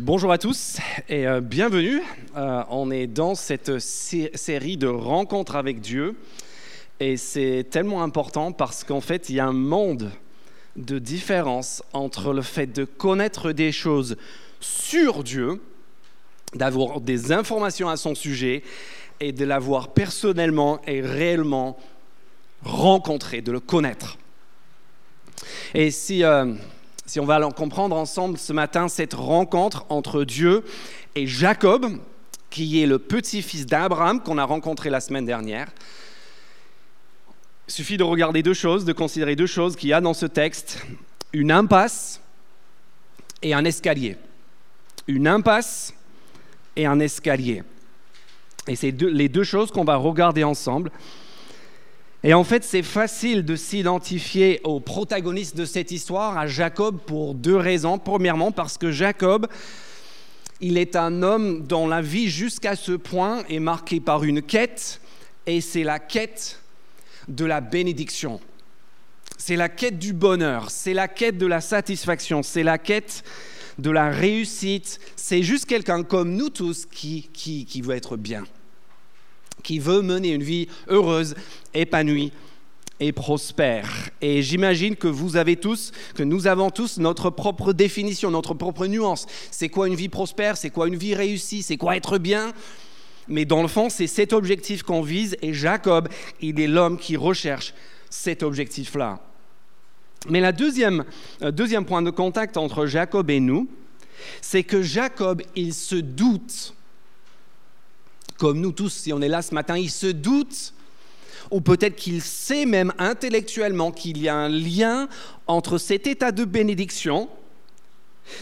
Bonjour à tous et euh, bienvenue. Euh, on est dans cette série de rencontres avec Dieu et c'est tellement important parce qu'en fait il y a un monde de différence entre le fait de connaître des choses sur Dieu, d'avoir des informations à son sujet et de l'avoir personnellement et réellement rencontré, de le connaître. Et si... Euh, si on va en comprendre ensemble ce matin cette rencontre entre Dieu et Jacob, qui est le petit-fils d'Abraham qu'on a rencontré la semaine dernière. Il suffit de regarder deux choses, de considérer deux choses qu'il y a dans ce texte, une impasse et un escalier. Une impasse et un escalier. Et c'est les deux choses qu'on va regarder ensemble. Et en fait, c'est facile de s'identifier au protagoniste de cette histoire, à Jacob, pour deux raisons. Premièrement, parce que Jacob, il est un homme dont la vie jusqu'à ce point est marquée par une quête, et c'est la quête de la bénédiction. C'est la quête du bonheur, c'est la quête de la satisfaction, c'est la quête de la réussite. C'est juste quelqu'un comme nous tous qui, qui, qui veut être bien qui veut mener une vie heureuse, épanouie et prospère. Et j'imagine que vous avez tous, que nous avons tous notre propre définition, notre propre nuance. C'est quoi une vie prospère? C'est quoi une vie réussie? C'est quoi être bien? Mais dans le fond, c'est cet objectif qu'on vise et Jacob, il est l'homme qui recherche cet objectif-là. Mais le deuxième, euh, deuxième point de contact entre Jacob et nous, c'est que Jacob, il se doute comme nous tous, si on est là ce matin, il se doute, ou peut-être qu'il sait même intellectuellement qu'il y a un lien entre cet état de bénédiction,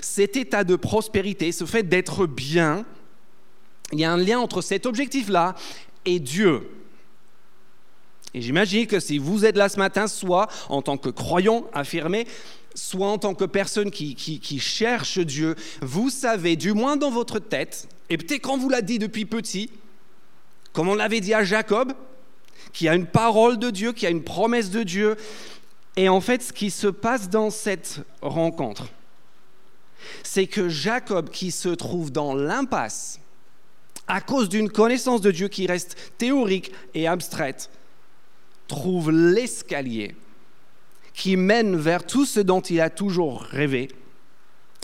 cet état de prospérité, ce fait d'être bien, il y a un lien entre cet objectif-là et Dieu. Et j'imagine que si vous êtes là ce matin, soit en tant que croyant affirmé, soit en tant que personne qui, qui cherche Dieu, vous savez, du moins dans votre tête, et peut-être qu'on vous l'a dit depuis petit, comme on l'avait dit à Jacob, qui a une parole de Dieu, qui a une promesse de Dieu. Et en fait, ce qui se passe dans cette rencontre, c'est que Jacob, qui se trouve dans l'impasse, à cause d'une connaissance de Dieu qui reste théorique et abstraite, trouve l'escalier qui mène vers tout ce dont il a toujours rêvé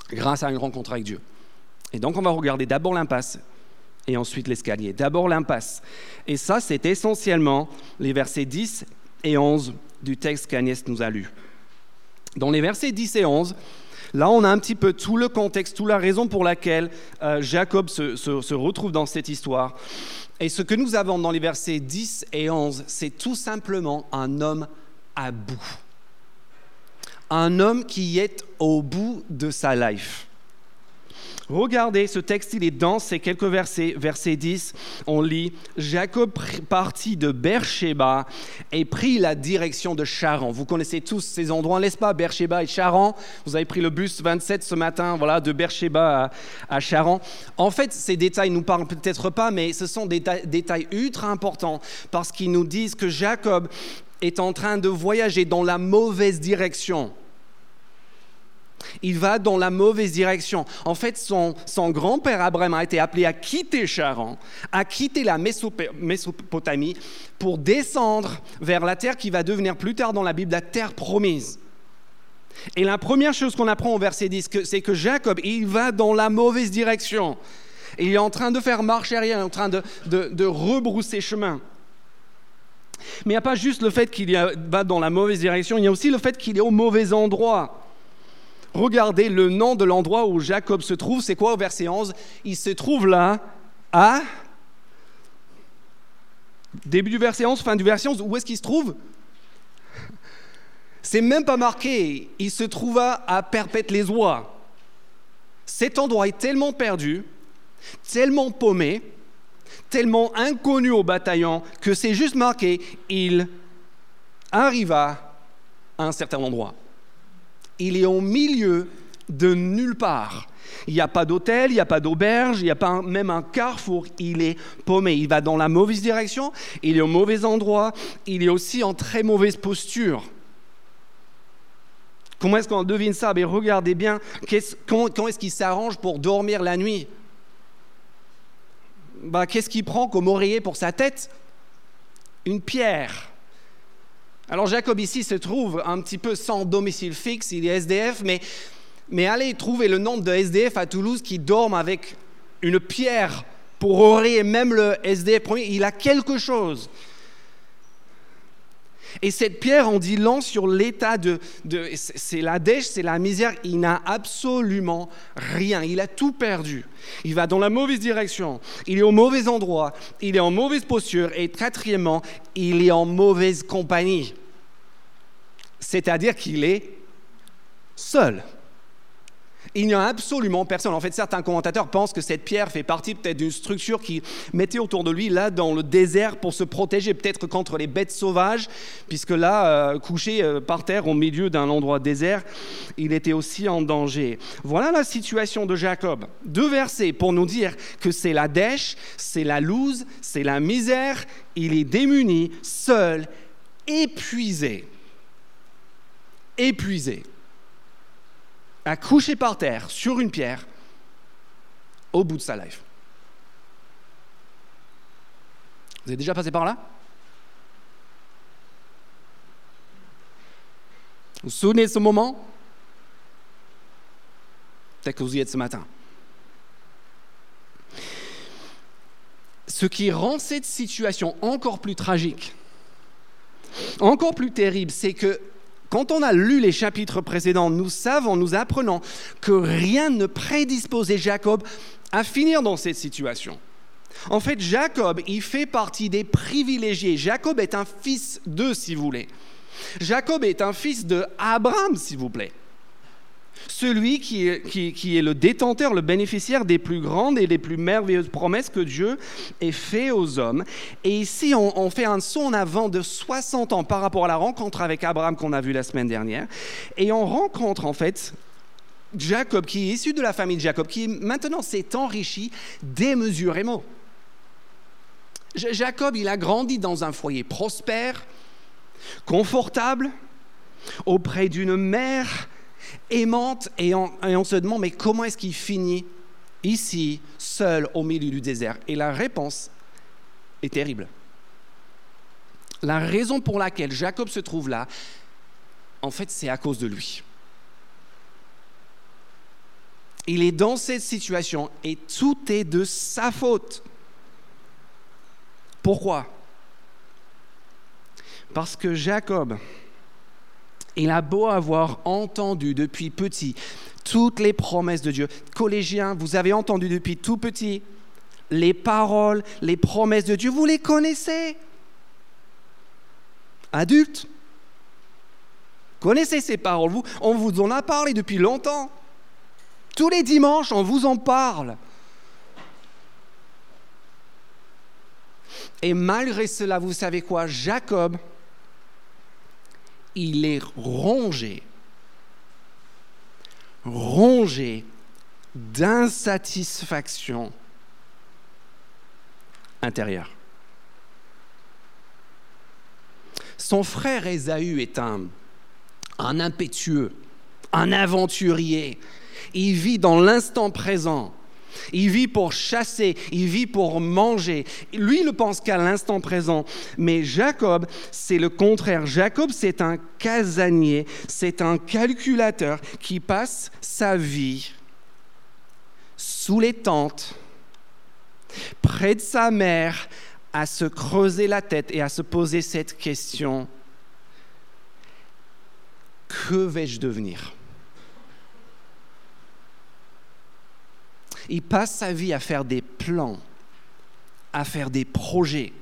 grâce à une rencontre avec Dieu. Et donc on va regarder d'abord l'impasse et ensuite l'escalier. D'abord l'impasse. Et ça, c'est essentiellement les versets 10 et 11 du texte qu'Agnès nous a lu. Dans les versets 10 et 11, là, on a un petit peu tout le contexte, toute la raison pour laquelle euh, Jacob se, se retrouve dans cette histoire. Et ce que nous avons dans les versets 10 et 11, c'est tout simplement un homme à bout. Un homme qui est au bout de sa life. Regardez, ce texte, il est dense, c'est quelques versets. Verset 10, on lit Jacob partit de Beersheba et prit la direction de Charan. Vous connaissez tous ces endroits, n'est-ce pas? Beersheba et Charan. Vous avez pris le bus 27 ce matin, voilà, de Beersheba à, Charan. En fait, ces détails ne nous parlent peut-être pas, mais ce sont des détails ultra importants parce qu'ils nous disent que Jacob est en train de voyager dans la mauvaise direction. Il va dans la mauvaise direction. En fait, son, grand-père Abraham a été appelé à quitter Charan, à quitter la Mésopotamie pour descendre vers la terre qui va devenir plus tard dans la Bible la terre promise. Et la première chose qu'on apprend au verset 10, c'est que Jacob, il va dans la mauvaise direction. Il est en train de faire marche arrière, il est en train de, de rebrousser chemin. Mais il n'y a pas juste le fait qu'il va dans la mauvaise direction, il y a aussi le fait qu'il est au mauvais endroit. Regardez le nom de l'endroit où Jacob se trouve, c'est quoi au verset 11 Il se trouve là à... Début du verset 11, fin du verset 11, où est-ce qu'il se trouve? C'est même pas marqué. Il se trouva à Perpète-les-Oies. Cet endroit est tellement perdu, tellement paumé, tellement inconnu au bataillon que c'est juste marqué, il arriva à un certain endroit il est au milieu de nulle part. Il n'y a pas d'hôtel, il n'y a pas d'auberge, il n'y a pas même un carrefour. Il est paumé. Il va dans la mauvaise direction, il est au mauvais endroit, il est aussi en très mauvaise posture. Comment est-ce qu'on devine ça? Mais regardez bien, comment, est-ce qu'il s'arrange pour dormir la nuit? Bah, Qu'est-ce qu'il prend comme oreiller pour sa tête? Une pierre. Alors Jacob ici se trouve un petit peu sans domicile fixe, il est SDF, mais, mais allez trouver le nombre de SDF à Toulouse qui dorment avec une pierre pour oreiller, même le SDF il a quelque chose. Et cette pierre on dit long sur l'état de, c'est la dèche, c'est la misère. Il n'a absolument rien. Il a tout perdu. Il va dans la mauvaise direction. Il est au mauvais endroit. Il est en mauvaise posture. Et quatrièmement, il est en mauvaise compagnie. C'est-à-dire qu'il est seul il n'y a absolument personne. En fait, certains commentateurs pensent que cette pierre fait partie peut-être d'une structure qui mettait autour de lui, là, dans le désert, pour se protéger peut-être contre les bêtes sauvages, puisque là, euh, couché euh, par terre au milieu d'un endroit désert, il était aussi en danger. Voilà la situation de Jacob. Deux versets pour nous dire que c'est la dèche, c'est la loose, c'est la misère, il est démuni, seul, épuisé. Épuisé accouché par terre sur une pierre au bout de sa life. Vous êtes déjà passé par là? Vous vous souvenez de ce moment? Peut-être que vous y êtes ce matin. Ce qui rend cette situation encore plus tragique, encore plus terrible, c'est que quand on a lu les chapitres précédents, nous savons, nous apprenons que rien ne prédisposait Jacob à finir dans cette situation. En fait, Jacob, il fait partie des privilégiés. Jacob est un fils d'eux, si vous voulez. Jacob est un fils de Abraham, s'il vous plaît celui qui est, le détenteur, le bénéficiaire des plus grandes et des plus merveilleuses promesses que Dieu ait fait aux hommes. Et ici, on, on, fait un saut en avant de 60 ans par rapport à la rencontre avec Abraham qu'on a vue la semaine dernière. Et on rencontre en fait Jacob, qui est issu de la famille de Jacob, qui maintenant s'est enrichi démesurément. Jacob, il a grandi dans un foyer prospère, confortable, auprès d'une mère aimante, et on, se demande, mais comment est-ce qu'il finit ici, seul au milieu du désert? Et la réponse est terrible. La raison pour laquelle Jacob se trouve là, en fait, c'est à cause de lui. Il est dans cette situation et tout est de sa faute. Pourquoi? Parce que Jacob, il a beau avoir entendu depuis petit toutes les promesses de Dieu. Collégiens, vous avez entendu depuis tout petit les paroles, les promesses de Dieu, vous les connaissez. Adultes, connaissez ces paroles. Vous, on vous en a parlé depuis longtemps. Tous les dimanches, on vous en parle. Et malgré cela, vous savez quoi? Jacob, il est rongé, rongé d'insatisfaction intérieure. Son frère Ésaü est un, un impétueux, un aventurier. Il vit dans l'instant présent. Il vit pour chasser, il vit pour manger. Lui, il ne pense qu'à l'instant présent. Mais Jacob, c'est le contraire. Jacob, c'est un casanier, c'est un calculateur qui passe sa vie sous les tentes, près de sa mère, à se creuser la tête et à se poser cette question. Que vais-je devenir? Il passe sa vie à faire des plans, à faire des projets,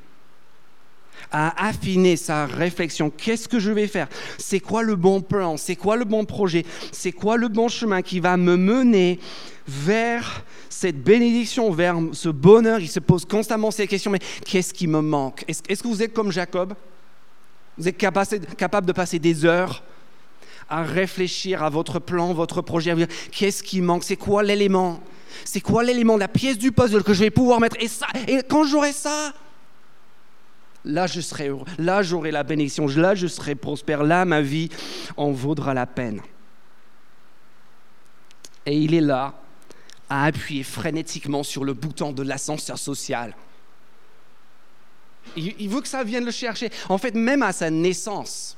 à affiner sa réflexion. Qu'est-ce que je vais faire? C'est quoi le bon plan? C'est quoi le bon projet? C'est quoi le bon chemin qui va me mener vers cette bénédiction, vers ce bonheur? Il se pose constamment ces questions, mais qu'est-ce qui me manque? Est-ce que vous êtes comme Jacob? Vous êtes capable de passer des heures à réfléchir à votre plan, votre projet, qu'est-ce qui manque, c'est quoi l'élément c'est quoi l'élément, la pièce du puzzle que je vais pouvoir mettre? Et ça, et quand j'aurai ça, là je serai heureux, là j'aurai la bénédiction, là je serai prospère, là ma vie en vaudra la peine. Et il est là à appuyer frénétiquement sur le bouton de l'ascenseur social. Il, veut que ça vienne le chercher. En fait, même à sa naissance,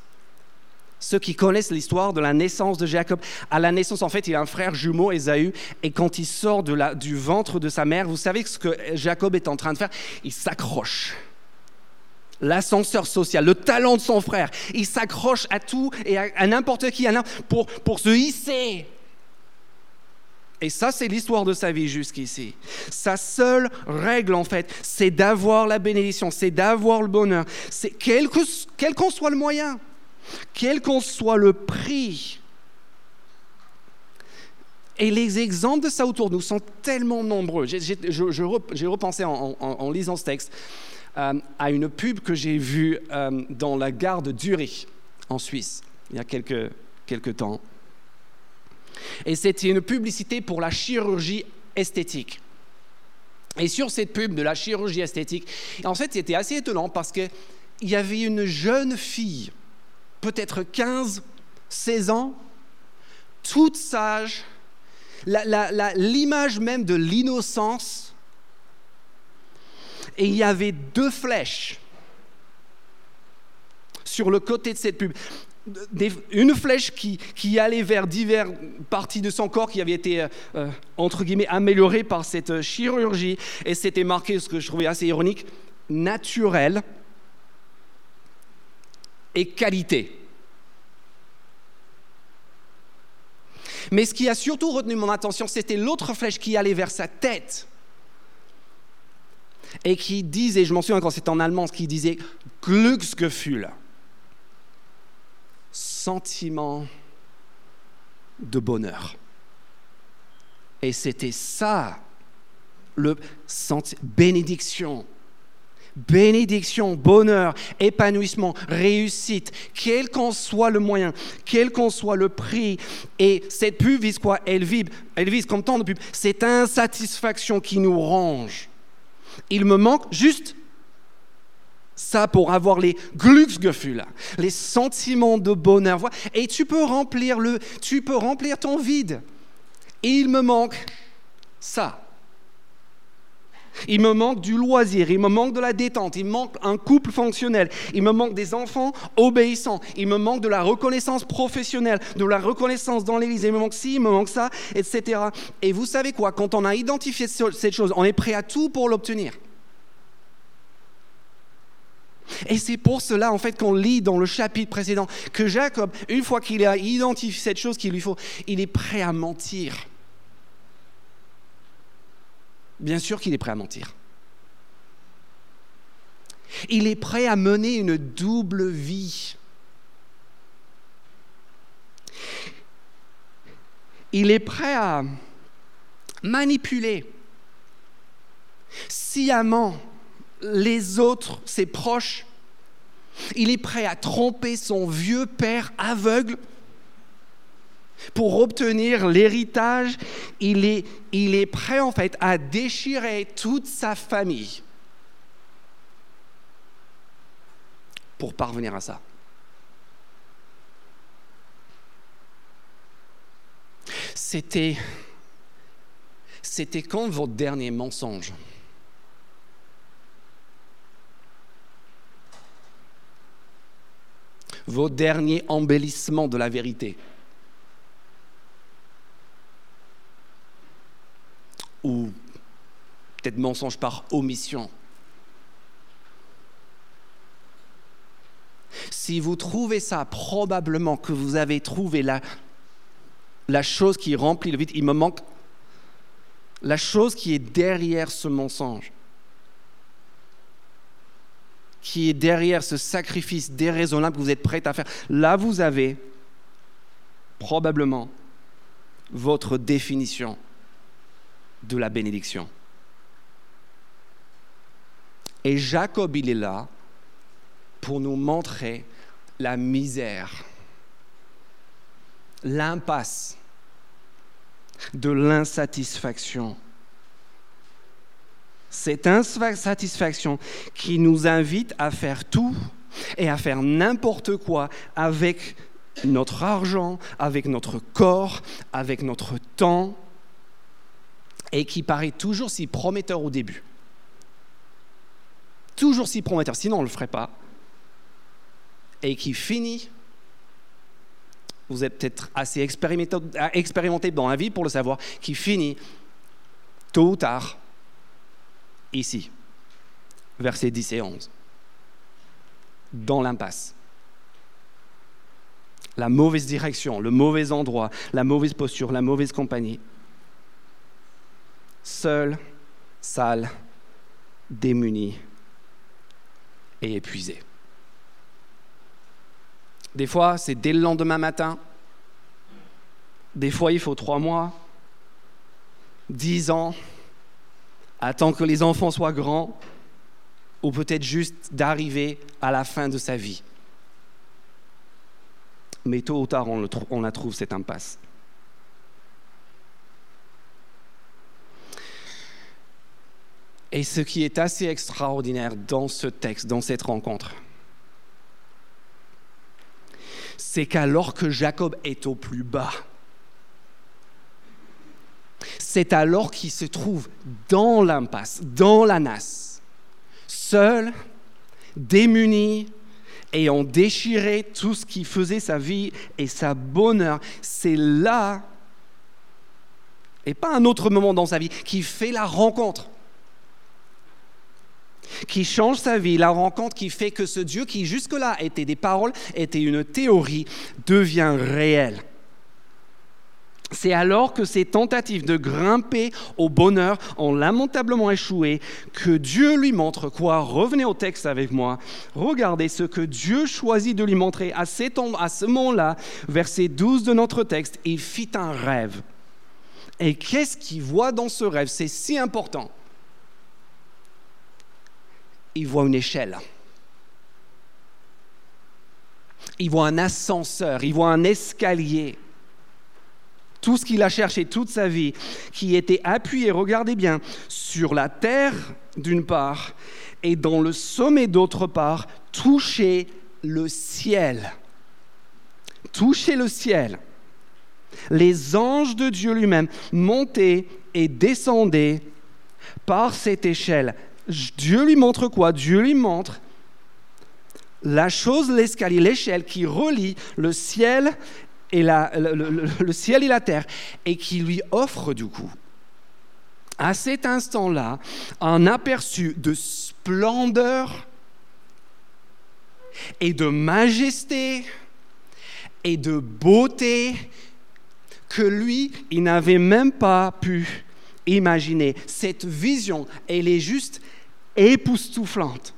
ceux qui connaissent l'histoire de la naissance de Jacob, à la naissance, en fait, il a un frère jumeau, Ésaü, et quand il sort du ventre de sa mère, vous savez ce que Jacob est en train de faire? Il s'accroche. L'ascenseur social, le talent de son frère, il s'accroche à tout et à, n'importe qui pour, pour se hisser et ça, c'est l'histoire de sa vie jusqu'ici. Sa seule règle, en fait, c'est d'avoir la bénédiction, c'est d'avoir le bonheur. C'est quel qu'en soit le moyen, quel qu'en soit le prix. Et les exemples de ça autour de nous sont tellement nombreux. J'ai repensé en, lisant ce texte euh, à une pub que j'ai vue euh, dans la gare de Zurich, en Suisse, il y a quelques, quelques temps. Et c'était une publicité pour la chirurgie esthétique. Et sur cette pub de la chirurgie esthétique, en fait, c'était assez étonnant parce qu'il y avait une jeune fille, peut-être 15, 16 ans, toute sage, l'image même de l'innocence. Et il y avait deux flèches sur le côté de cette pub une flèche qui, allait vers diverses parties de son corps qui avaient été, euh, entre guillemets, améliorées par cette chirurgie. Et c'était marqué, ce que je trouvais assez ironique, naturel et qualité. Mais ce qui a surtout retenu mon attention, c'était l'autre flèche qui allait vers sa tête et qui disait, je m'en souviens quand c'était en allemand, ce qui disait Glücksgefühl sentiment de bonheur. Et c'était ça, le bénédiction. Bénédiction, bonheur, épanouissement, réussite, quel qu'en soit le moyen, quel qu'en soit le prix. Et cette pub vise quoi elle vise, elle vise comme tant de pubs, cette insatisfaction qui nous range. Il me manque juste ça pour avoir les Glücksgefühle, les sentiments de bonheur. Et tu peux remplir le, tu peux remplir ton vide. Il me manque ça. Il me manque du loisir, il me manque de la détente, il me manque un couple fonctionnel, il me manque des enfants obéissants, il me manque de la reconnaissance professionnelle, de la reconnaissance dans l'Église, il me manque ci, il me manque ça, etc. Et vous savez quoi, quand on a identifié cette chose, on est prêt à tout pour l'obtenir. Et c'est pour cela, en fait, qu'on lit dans le chapitre précédent que Jacob, une fois qu'il a identifié cette chose qu'il lui faut, il est prêt à mentir. Bien sûr qu'il est prêt à mentir. Il est prêt à mener une double vie. Il est prêt à manipuler sciemment les autres, ses proches. Il est prêt à tromper son vieux père aveugle pour obtenir l'héritage. Il est, il est prêt en fait à déchirer toute sa famille pour parvenir à ça. C'était, c'était quand votre dernier mensonge? Vos derniers embellissements de la vérité? Ou peut-être mensonge par omission. Si vous trouvez ça, probablement que vous avez trouvé la, la chose qui remplit le vide. Il me manque la chose qui est derrière ce mensonge qui est derrière ce sacrifice déraisonnable que vous êtes prêt à faire. Là, vous avez probablement votre définition de la bénédiction. Et Jacob, il est là pour nous montrer la misère, l'impasse de l'insatisfaction cette insatisfaction qui nous invite à faire tout et à faire n'importe quoi avec notre argent, avec notre corps, avec notre temps, et qui paraît toujours si prometteur au début. Toujours si prometteur, sinon on ne le ferait pas. Et qui finit, vous êtes peut-être assez expérimenté dans la vie pour le savoir, qui finit tôt ou tard ici, versets 10 et 11, dans l'impasse. La mauvaise direction, le mauvais endroit, la mauvaise posture, la mauvaise compagnie. Seul, sale, démuni et épuisé. Des fois, c'est dès le lendemain matin. Des fois, il faut trois mois, dix ans, attendre que les enfants soient grands, ou peut-être juste d'arriver à la fin de sa vie. Mais tôt ou tard, on, on la trouve, cette impasse. Et ce qui est assez extraordinaire dans ce texte, dans cette rencontre, c'est qu'alors que Jacob est au plus bas, c'est alors qu'il se trouve dans l'impasse, dans la nasse, seul, démuni, ayant déchiré tout ce qui faisait sa vie et sa bonheur. C'est là, et pas un autre moment dans sa vie, qui fait la rencontre qui change sa vie, la rencontre qui fait que ce Dieu qui jusque-là était des paroles, était une théorie, devient réel. C'est alors que ces tentatives de grimper au bonheur ont lamentablement échoué que Dieu lui montre quoi Revenez au texte avec moi. Regardez ce que Dieu choisit de lui montrer à, à ce moment-là, verset 12 de notre texte. Il fit un rêve. Et qu'est-ce qu'il voit dans ce rêve? C'est si important il voit une échelle. Il voit un ascenseur, il voit un escalier. Tout ce qu'il a cherché toute sa vie, qui était appuyé, regardez bien, sur la terre d'une part, et dans le sommet d'autre part, toucher le ciel. Toucher le ciel. Les anges de Dieu lui-même montaient et descendaient par cette échelle Dieu lui montre quoi? Dieu lui montre la chose, l'escalier, l'échelle qui relie le ciel et la, le, ciel et la terre et qui lui offre du coup à cet instant-là un aperçu de splendeur et de majesté et de beauté que lui, il n'avait même pas pu imaginer. Cette vision, elle est juste époustouflante.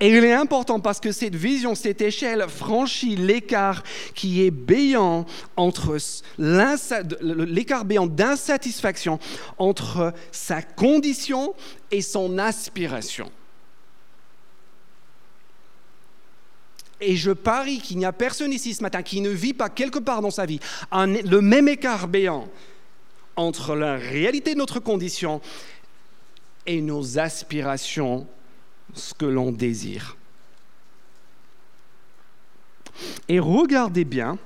Et il est important parce que cette vision, cette échelle franchit l'écart qui est béant entre l'écart béant d'insatisfaction entre sa condition et son aspiration. Et je parie qu'il n'y a personne ici ce matin qui ne vit pas quelque part dans sa vie le même écart béant entre la réalité de notre condition et nos aspirations, ce que l'on désire. Et regardez bien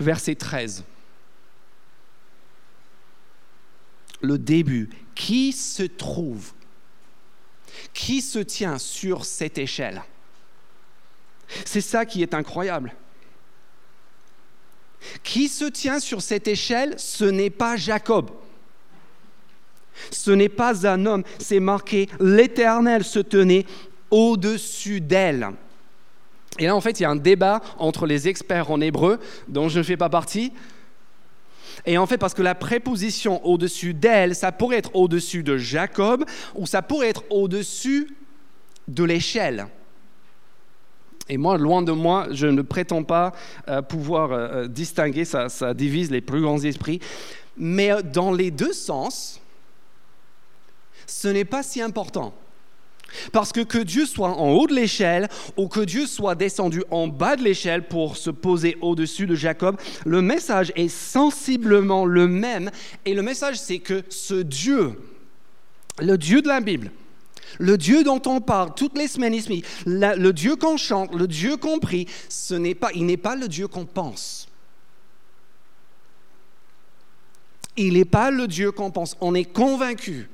verset 13. Le début. Qui se trouve? Qui se tient sur cette échelle? C'est ça qui est incroyable. Qui se tient sur cette échelle Ce n'est pas Jacob. Ce n'est pas un homme, c'est marqué l'Éternel se tenait au-dessus d'elle. Et là, en fait, il y a un débat entre les experts en hébreu, dont je ne fais pas partie. Et en fait, parce que la préposition au-dessus d'elle, ça pourrait être au-dessus de Jacob, ou ça pourrait être au-dessus de l'échelle. Et moi, loin de moi, je ne prétends pas euh, pouvoir euh, euh, distinguer, ça, ça divise les plus grands esprits. Mais dans les deux sens, ce n'est pas si important. Parce que que Dieu soit en haut de l'échelle ou que Dieu soit descendu en bas de l'échelle pour se poser au-dessus de Jacob, le message est sensiblement le même. Et le message, c'est que ce Dieu, le Dieu de la Bible, Le Dieu dont on parle toutes les semaines le Dieu qu'on chante, le Dieu qu'on prie, ce n'est pas, il n'est pas le Dieu qu'on pense. Il n'est pas le Dieu qu'on pense. On est convaincu.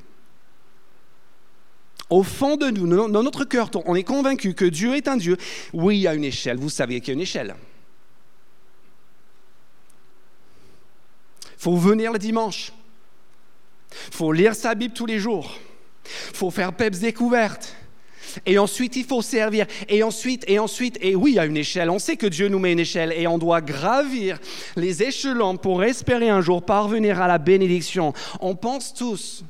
Au fond de nous, dans notre cœur, on est convaincu que Dieu est un Dieu. Oui, il y a une échelle. Vous savez qu'il y a une échelle. Il faut venir le dimanche. Il faut lire sa Bible tous les jours. Il faut faire PEPS découverte. Et ensuite, il faut servir. Et ensuite, et ensuite, et oui, a une échelle. On sait que Dieu nous met une échelle et on doit gravir les échelons pour espérer un jour parvenir à la bénédiction. On pense tous.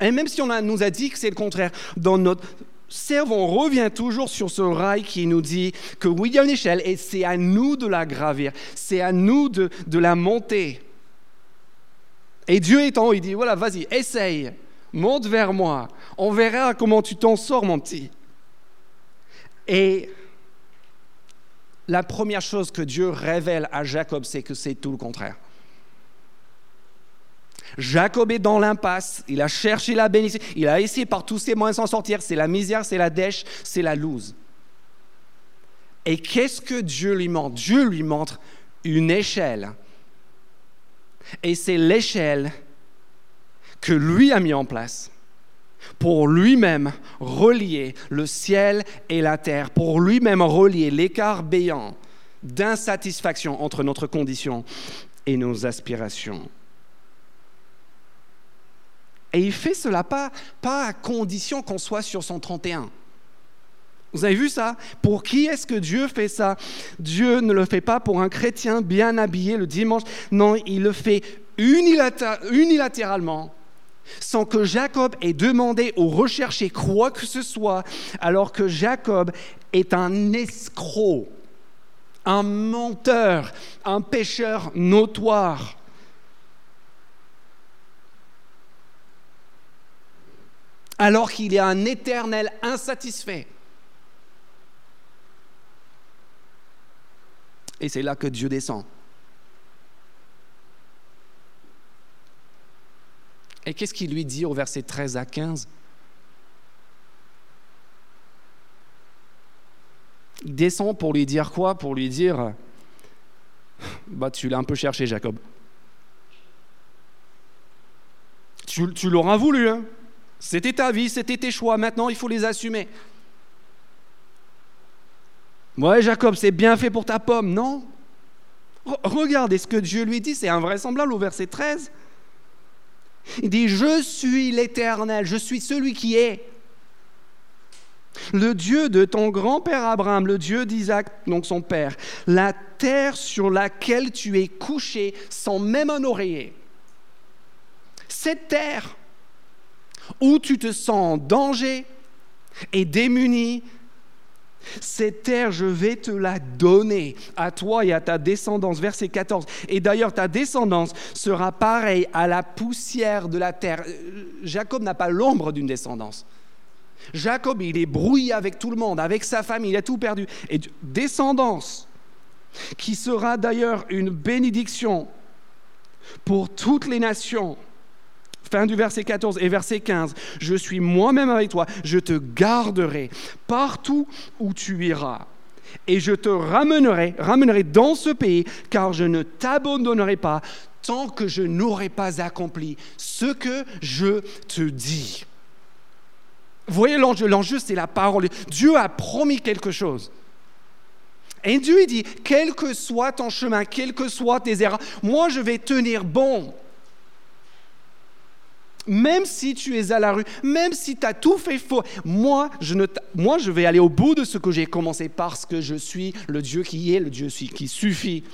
Et même si on nous a dit que c'est le contraire, dans notre cerveau, on revient toujours sur ce rail qui nous dit que oui, il y a une échelle et c'est à nous de la gravir. C'est à nous de, de la monter. Et Dieu haut, il dit, voilà, vas-y, essaye monte vers moi. On verra comment tu t'en sors, mon petit. Et la première chose que Dieu révèle à Jacob, c'est que c'est tout le contraire. Jacob est dans l'impasse, il a cherché la bénédiction, il a essayé par tous ses moyens de s'en sortir, c'est la misère, c'est la dèche, c'est la loose. Et qu'est-ce que Dieu lui montre? Dieu lui montre une échelle. Et c'est l'échelle que lui a mis en place pour lui-même relier le ciel et la terre, pour lui-même relier l'écart béant d'insatisfaction entre notre condition et nos aspirations. Et il fait cela pas, pas à condition qu'on soit sur son 31. Vous avez vu ça? Pour qui est-ce que Dieu fait ça? Dieu ne le fait pas pour un chrétien bien habillé le dimanche. Non, il le fait unilatéralement sans que Jacob ait demandé ou recherché quoi que ce soit, alors que Jacob est un escroc, un menteur, un pécheur notoire. Alors qu'il est un éternel insatisfait. Et c'est là que Dieu descend. Et qu'est-ce qu'il lui dit au verset 13 à 15 Il descend pour lui dire quoi? Pour lui dire, bah tu l'as un peu cherché Jacob. Tu, l'auras voulu, hein c'était ta vie, c'était tes choix, maintenant il faut les assumer. Ouais Jacob, c'est bien fait pour ta pomme, non? Regardez ce que Dieu lui dit, c'est invraisemblable au verset 13. Il dit, je suis l'Éternel, je suis celui qui est. Le Dieu de ton grand-père Abraham, le Dieu d'Isaac, donc son père, la terre sur laquelle tu es couché sans même un oreiller. Cette terre où tu te sens en danger et démuni, cette terre, je vais te la donner à toi et à ta descendance. Verset 14. Et d'ailleurs, ta descendance sera pareille à la poussière de la terre. Jacob n'a pas l'ombre d'une descendance. Jacob, il est brouillé avec tout le monde, avec sa famille, il a tout perdu. Et descendance, qui sera d'ailleurs une bénédiction pour toutes les nations Fin du verset 14 et verset 15. Je suis moi-même avec toi, je te garderai partout où tu iras. Et je te ramènerai, ramènerai dans ce pays, car je ne t'abandonnerai pas tant que je n'aurai pas accompli ce que je te dis. Vous voyez l'enjeu, l'enjeu c'est la parole. Dieu a promis quelque chose. Et Dieu dit, quel que soit ton chemin, quelles que soient tes erreurs, moi je vais tenir bon même si tu es à la rue, même si tu as tout fait faux, moi je, ne moi, je vais aller au bout de ce que j'ai commencé parce que je suis le Dieu qui est, le Dieu qui suffit,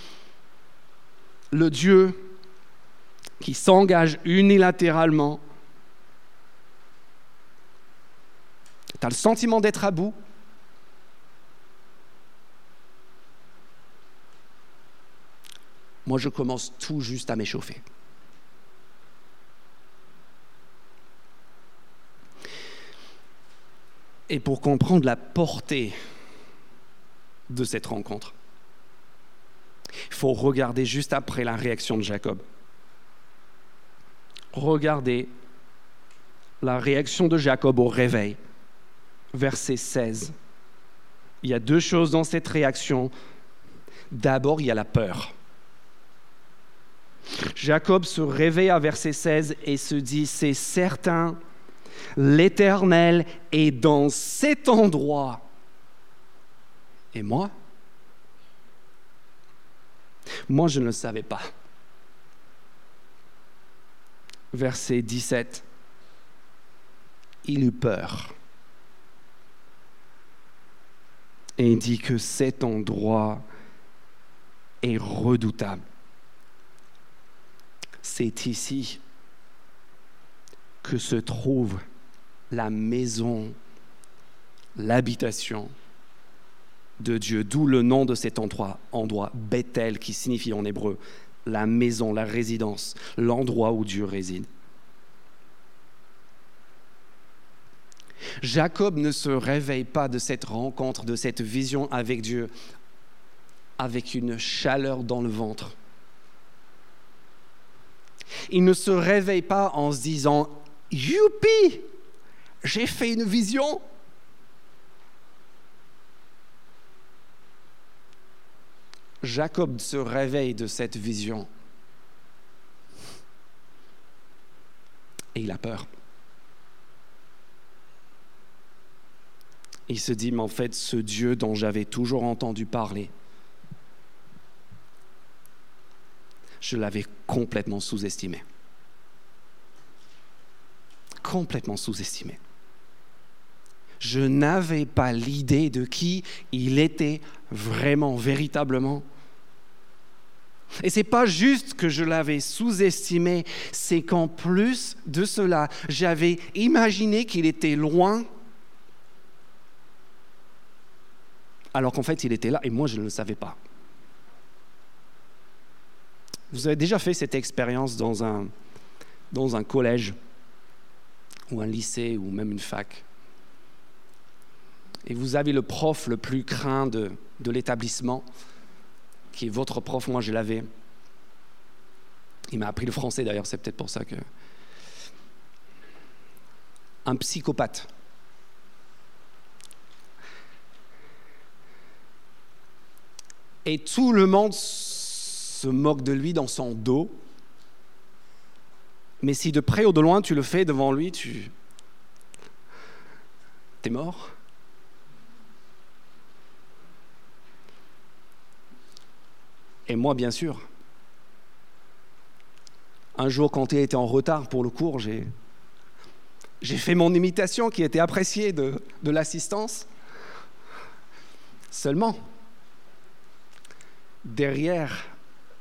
le Dieu qui s'engage unilatéralement. Tu as le sentiment d'être à bout Moi, je commence tout juste à m'échauffer. Et pour comprendre la portée de cette rencontre. Il faut regarder juste après la réaction de Jacob. Regardez la réaction de Jacob au réveil. Verset 16. Il y a deux choses dans cette réaction. D'abord, il y a la peur. Jacob se réveille à verset 16 et se dit, c'est certain, l'Éternel est dans cet endroit. Et moi? Moi, je ne le savais pas. Verset 17. Il eut peur. Et il dit que cet endroit est redoutable. C'est ici que se trouve la maison, l'habitation de Dieu, d'où le nom de cet endroit, endroit Bethel, qui signifie en hébreu la maison, la résidence, l'endroit où Dieu réside. Jacob ne se réveille pas de cette rencontre, de cette vision avec Dieu, avec une chaleur dans le ventre. Il ne se réveille pas en se disant Youpi, j'ai fait une vision. Jacob se réveille de cette vision et il a peur. Il se dit, mais en fait, ce Dieu dont j'avais toujours entendu parler, je l'avais complètement sous-estimé. Complètement sous-estimé. Je n'avais pas l'idée de qui il était vraiment, véritablement. Et c'est pas juste que je l'avais sous-estimé, c'est qu'en plus de cela, j'avais imaginé qu'il était loin, alors qu'en fait il était là et moi je ne le savais pas. Vous avez déjà fait cette expérience dans un, dans un collège? Ou un lycée ou même une fac. Et vous avez le prof le plus craint de, de l'établissement, qui est votre prof, moi je l'avais. Il m'a appris le français d'ailleurs, c'est peut-être pour ça que... Un psychopathe. Et tout le monde se moque de lui dans son dos. Mais si de près ou de loin tu le fais devant lui, tu... T'es mort. Et moi, bien sûr. Un jour, quand il était en retard pour le cours, j'ai, fait mon imitation qui était appréciée de l'assistance. Seulement, derrière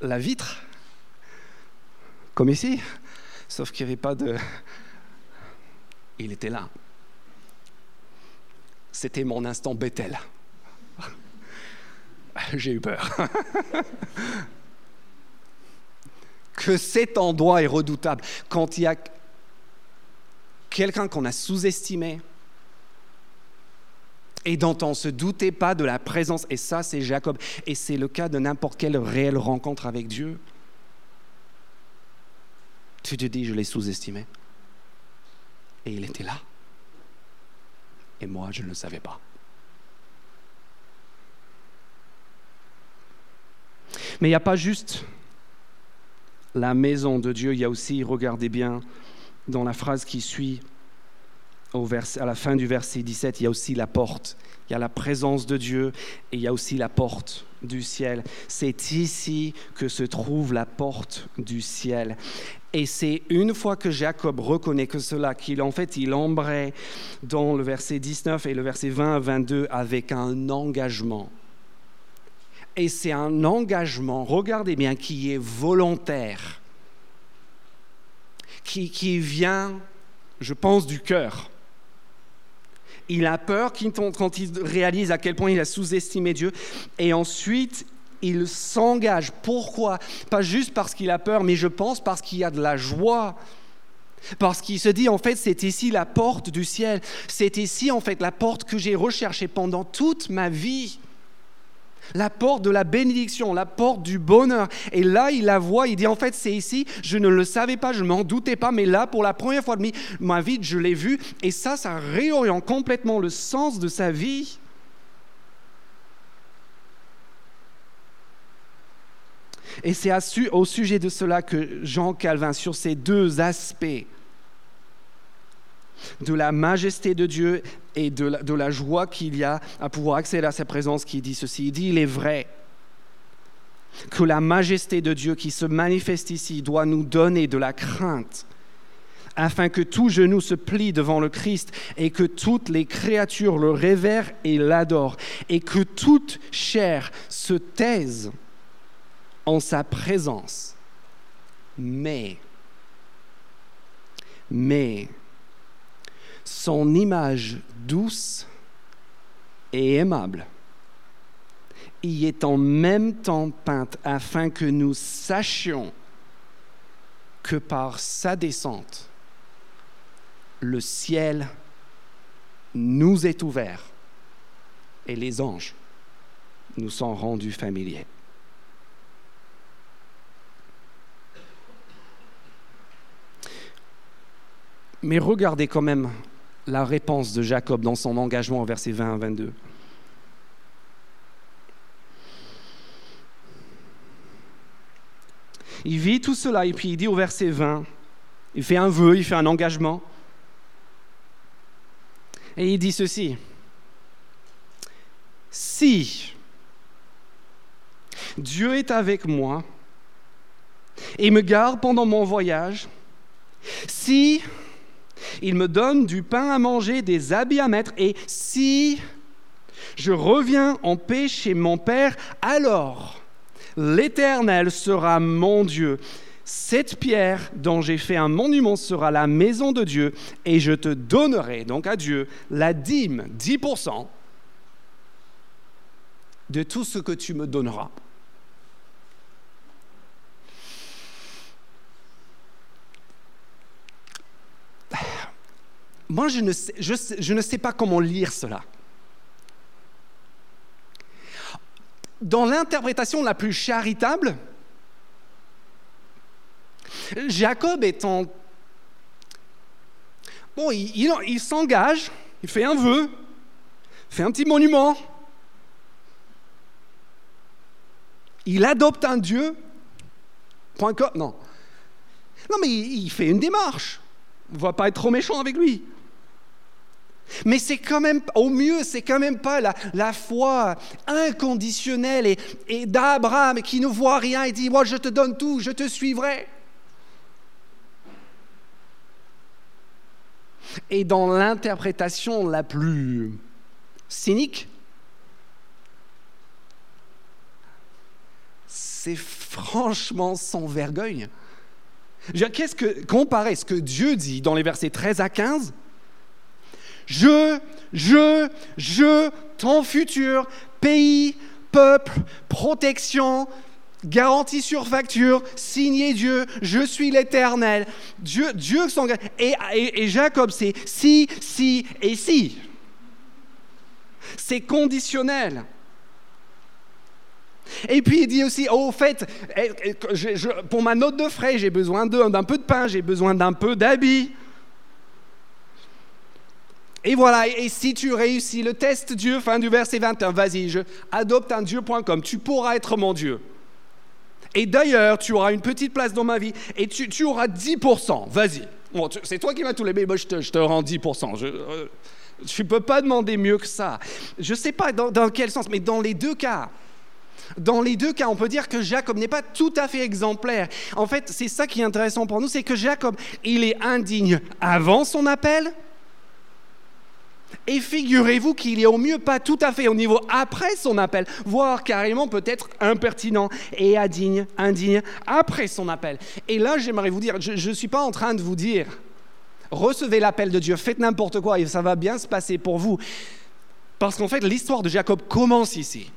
la vitre, comme ici, sauf qu'il n'y avait pas de... Il était là. C'était mon instant Bethel. J'ai eu peur. que cet endroit est redoutable. Quand il y a quelqu'un qu'on a sous-estimé et dont on ne se doutait pas de la présence, et ça c'est Jacob, et c'est le cas de n'importe quelle réelle rencontre avec Dieu, tu te dis, je l'ai sous-estimé. Et il était là. Et moi, je ne le savais pas. Mais il n'y a pas juste la maison de Dieu, il y a aussi, regardez bien, dans la phrase qui suit, au à la fin du verset 17, il y a aussi la porte. Il y a la présence de Dieu et il y a aussi la porte du ciel. C'est ici que se trouve la porte du ciel. Et c'est une fois que Jacob reconnaît que cela, qu'il en fait, il embraye dans le verset 19 et le verset 20 à 22 avec un engagement et c'est un engagement, regardez bien, qui est volontaire, qui, qui vient, je pense, du cœur. Il a peur quand il réalise à quel point il a sous-estimé Dieu. Et ensuite, il s'engage. Pourquoi? Pas juste parce qu'il a peur, mais je pense parce qu'il y a de la joie. Parce qu'il se dit, en fait, c'est ici la porte du ciel. C'est ici, en fait, la porte que j'ai recherchée pendant toute ma vie. La porte de la bénédiction, la porte du bonheur. Et là, il la voit, il dit en fait, c'est ici, je ne le savais pas, je ne m'en doutais pas, mais là, pour la première fois de ma vie, je l'ai vu. Et ça, ça réoriente complètement le sens de sa vie. Et c'est au sujet de cela que Jean Calvin, sur ces deux aspects, de la majesté de Dieu et de la, joie qu'il y a à pouvoir accéder à sa présence qui dit ceci. Il dit, il est vrai que la majesté de Dieu qui se manifeste ici doit nous donner de la crainte afin que tout genou se plie devant le Christ et que toutes les créatures le révèrent et l'adorent et que toute chair se taise en sa présence. Mais, mais, son image douce et aimable y est en même temps peinte afin que nous sachions que par sa descente, le ciel nous est ouvert et les anges nous sont rendus familiers. Mais regardez quand même la réponse de Jacob dans son engagement au verset 20 à 22. Il vit tout cela et puis il dit au verset 20, il fait un vœu, il fait un engagement. Et il dit ceci, si Dieu est avec moi et me garde pendant mon voyage, si il me donne du pain à manger, des habits à mettre, et si je reviens en paix chez mon Père, alors l'Éternel sera mon Dieu. Cette pierre dont j'ai fait un monument sera la maison de Dieu, et je te donnerai donc à Dieu la dîme, 10% de tout ce que tu me donneras. Moi, je ne, sais, je, ne sais pas comment lire cela. Dans l'interprétation la plus charitable, Jacob étant... Bon, il, s'engage, il fait un vœu, fait un petit monument. Il adopte un Dieu. Point com, non. Non, mais il fait une démarche. On ne va pas être trop méchant avec lui. Mais c'est quand même, au mieux, c'est quand même pas la, foi inconditionnelle et, et d'Abraham qui ne voit rien et dit, moi je te donne tout, je te suivrai. Et dans l'interprétation la plus cynique, c'est franchement sans vergogne. Qu'est-ce que, comparez ce que Dieu dit dans les versets 13 à 15 je, je, je, ton futur, pays, peuple, protection, garantie sur facture, signé Dieu, je suis l'éternel. Dieu, Dieu s'engage. Et, Jacob, c'est si, si et si. C'est conditionnel. Et puis il dit aussi, oh, au fait, eh, eh, pour ma note de frais, j'ai besoin d'un peu de pain, j'ai besoin d'un peu d'habits. Et voilà, et si tu réussis le test Dieu, fin du verset 21, vas-y, je adopte un Dieu.com, tu pourras être mon Dieu. Et d'ailleurs, tu auras une petite place dans ma vie et tu, auras 10%, vas-y. Bon, c'est toi qui m'as tous les te, je te rends 10%. Je, euh, tu ne peux pas demander mieux que ça. Je ne sais pas dans, dans, quel sens, mais dans les deux cas, dans les deux cas, on peut dire que Jacob n'est pas tout à fait exemplaire. En fait, c'est ça qui est intéressant pour nous, c'est que Jacob, il est indigne avant son appel et figurez-vous qu'il est au mieux pas tout à fait au niveau après son appel, voire carrément peut-être impertinent et indigne, indigne après son appel. Et là, j'aimerais vous dire, je ne suis pas en train de vous dire, recevez l'appel de Dieu, faites n'importe quoi et ça va bien se passer pour vous. Parce qu'en fait, l'histoire de Jacob commence ici.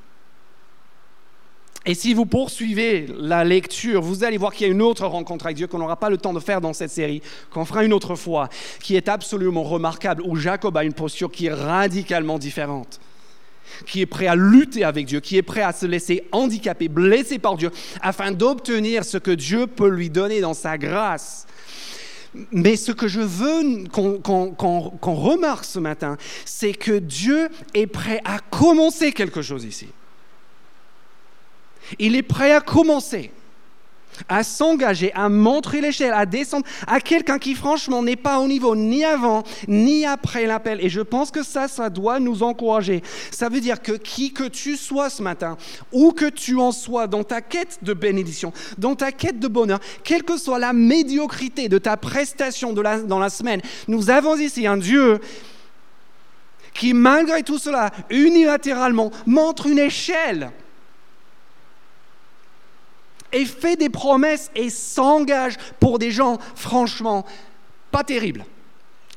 Et si vous poursuivez la lecture, vous allez voir qu'il y a une autre rencontre avec Dieu qu'on n'aura pas le temps de faire dans cette série, qu'on fera une autre fois, qui est absolument remarquable, où Jacob a une posture qui est radicalement différente. qui est prêt à lutter avec Dieu, qui est prêt à se laisser handicaper, blesser par Dieu, afin d'obtenir ce que Dieu peut lui donner dans sa grâce. Mais ce que je veux qu'on remarque ce matin, c'est que Dieu est prêt à commencer quelque chose ici. Il est prêt à commencer à s'engager, à montrer l'échelle, à descendre à quelqu'un qui franchement n'est pas au niveau ni avant ni après l'appel. Et je pense que ça, ça doit nous encourager. Ça veut dire que qui que tu sois ce matin, où que tu en sois dans ta quête de bénédiction, dans ta quête de bonheur, quelle que soit la médiocrité de ta prestation de dans la semaine, nous avons ici un Dieu qui, malgré tout cela, unilatéralement, montre une échelle et fait des promesses et s'engage pour des gens franchement pas terribles.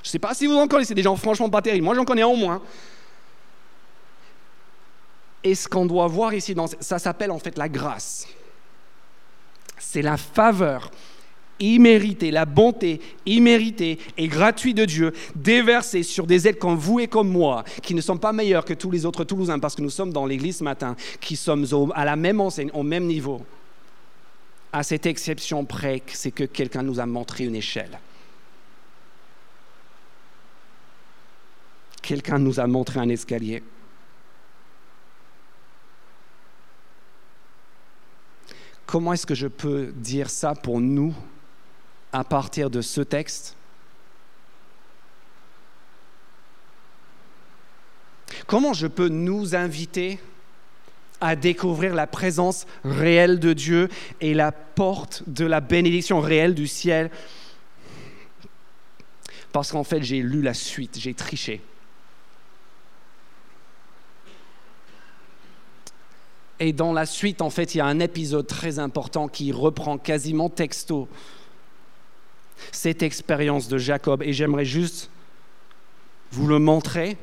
Je ne sais pas si vous en connaissez des gens franchement pas terribles. Moi, j'en connais au moins. Et ce qu'on doit voir ici, ça s'appelle en fait la grâce. C'est la faveur imméritée, la bonté imméritée et gratuite de Dieu déversée sur des êtres comme vous et comme moi, qui ne sont pas meilleurs que tous les autres Toulousains, parce que nous sommes dans l'église ce matin, qui sommes à la même enseigne, au même niveau à cette exception près, c'est que quelqu'un nous a montré une échelle. Quelqu'un nous a montré un escalier. Comment est-ce que je peux dire ça pour nous à partir de ce texte? Comment je peux nous inviter à découvrir la présence réelle de Dieu et la porte de la bénédiction réelle du ciel. Parce qu'en fait, j'ai lu la suite, j'ai triché. Et dans la suite, en fait, il y a un épisode très important qui reprend quasiment texto cette expérience de Jacob. Et j'aimerais juste vous le montrer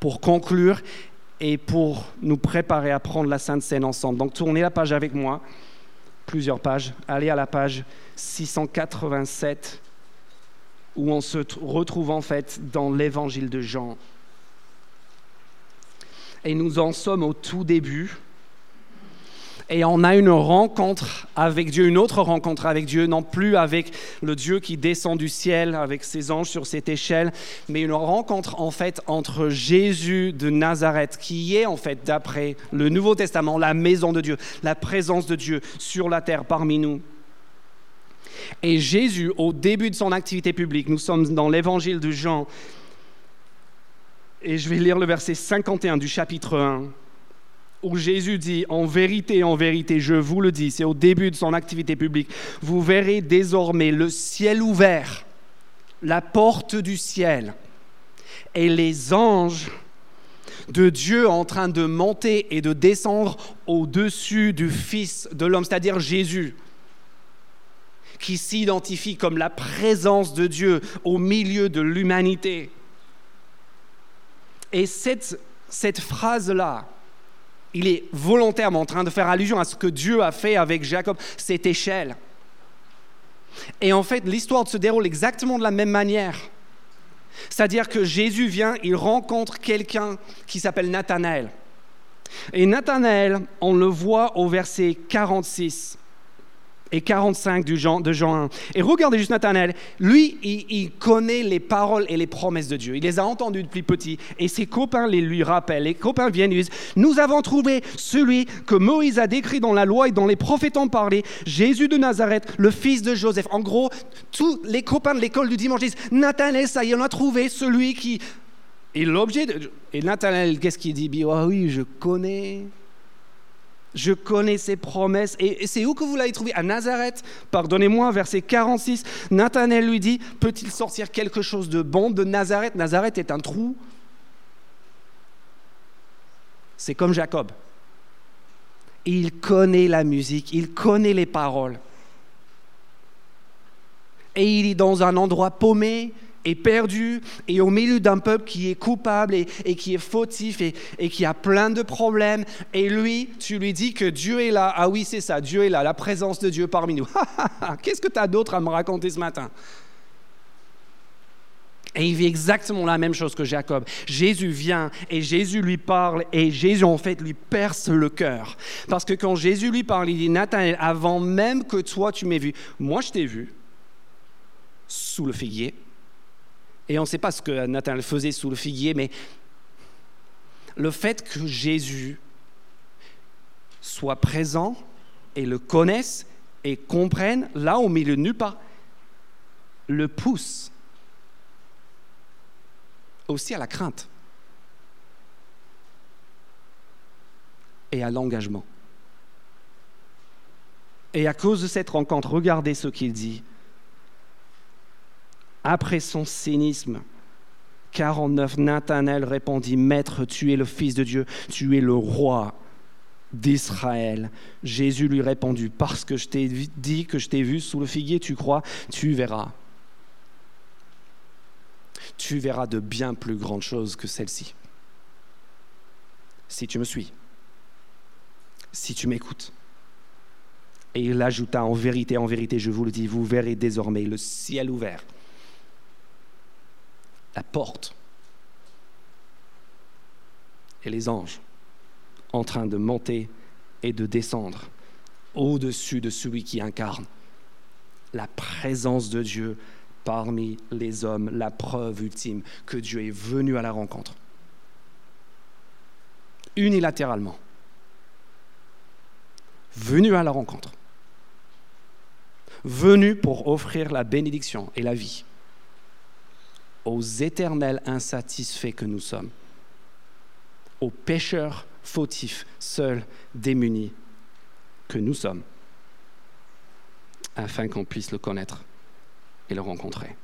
pour conclure et pour nous préparer à prendre la Sainte Seine ensemble. Donc tournez la page avec moi, plusieurs pages. Allez à la page 687 où on se retrouve en fait dans l'évangile de Jean. Et nous en sommes au tout début et on a une rencontre avec Dieu, une autre rencontre avec Dieu, non plus avec le Dieu qui descend du ciel avec ses anges sur cette échelle, mais une rencontre en fait entre Jésus de Nazareth, qui est en fait, d'après le Nouveau Testament, la maison de Dieu, la présence de Dieu sur la terre parmi nous. Et Jésus, au début de son activité publique, nous sommes dans l'évangile de Jean, et je vais lire le verset 51 du chapitre 1 où Jésus dit, en vérité, en vérité, je vous le dis, c'est au début de son activité publique, vous verrez désormais le ciel ouvert, la porte du ciel, et les anges de Dieu en train de monter et de descendre au-dessus du Fils de l'homme, c'est-à-dire Jésus, qui s'identifie comme la présence de Dieu au milieu de l'humanité. Et cette, cette phrase-là, il est volontairement en train de faire allusion à ce que Dieu a fait avec Jacob, cette échelle. Et en fait, l'histoire se déroule exactement de la même manière. C'est-à-dire que Jésus vient, il rencontre quelqu'un qui s'appelle Nathanaël. Et Nathanaël, on le voit au verset 46 et 45 du Jean, de Jean 1. Et regardez juste Nathanaël, lui, il, connaît les paroles et les promesses de Dieu. Il les a entendues depuis petit et ses copains les lui rappellent. Les copains viennent et disent, nous avons trouvé celui que Moïse a décrit dans la loi et dont les prophètes ont parlé, Jésus de Nazareth, le fils de Joseph. En gros, tous les copains de l'école du dimanche disent, Nathanaël, ça y est, on a trouvé celui qui... Et l'objet de... Et Nathanaël, qu'est-ce qu'il dit Ah oui, je connais je connais ses promesses. Et c'est où que vous l'avez trouvé? À Nazareth? Pardonnez-moi, verset 46. Nathanaël lui dit Peut-il sortir quelque chose de bon de Nazareth? Nazareth est un trou. C'est comme Jacob. Il connaît la musique, il connaît les paroles. Et il est dans un endroit paumé, est perdu et au milieu d'un peuple qui est coupable et, qui est fautif et, qui a plein de problèmes. Et lui, tu lui dis que Dieu est là. Ah oui, c'est ça, Dieu est là, la présence de Dieu parmi nous. Qu'est-ce que tu as d'autre à me raconter ce matin? Et il vit exactement la même chose que Jacob. Jésus vient et Jésus lui parle et Jésus en fait lui perce le cœur. Parce que quand Jésus lui parle, il dit, Nathanaël, avant même que toi tu m'aies vu, moi je t'ai vu sous le figuier. Et on ne sait pas ce que Nathanaël faisait sous le figuier, mais le fait que Jésus soit présent et le connaisse et comprenne là milieu de nulle part, le pousse aussi à la crainte et à l'engagement. Et à cause de cette rencontre, regardez ce qu'il dit. Après son cynisme, 49, Nathanaël répondit, Maître, tu es le Fils de Dieu, tu es le roi d'Israël. Jésus lui répondit, Parce que je t'ai dit que je t'ai vu sous le figuier, tu crois, tu verras tu verras de bien plus grandes choses que celles-ci. Si tu me suis, si tu m'écoutes. Et il ajouta, en vérité, en vérité, je vous le dis, vous verrez désormais le ciel ouvert, la porte et les anges en train de monter et de descendre au-dessus de celui qui incarne la présence de Dieu parmi les hommes la preuve ultime que Dieu est venu à la rencontre. Unilatéralement. Venu à la rencontre. Venu pour offrir la bénédiction et la vie aux éternels insatisfaits que nous sommes, aux pécheurs fautifs, seuls, démunis que nous sommes, afin qu'on puisse le connaître et le rencontrer.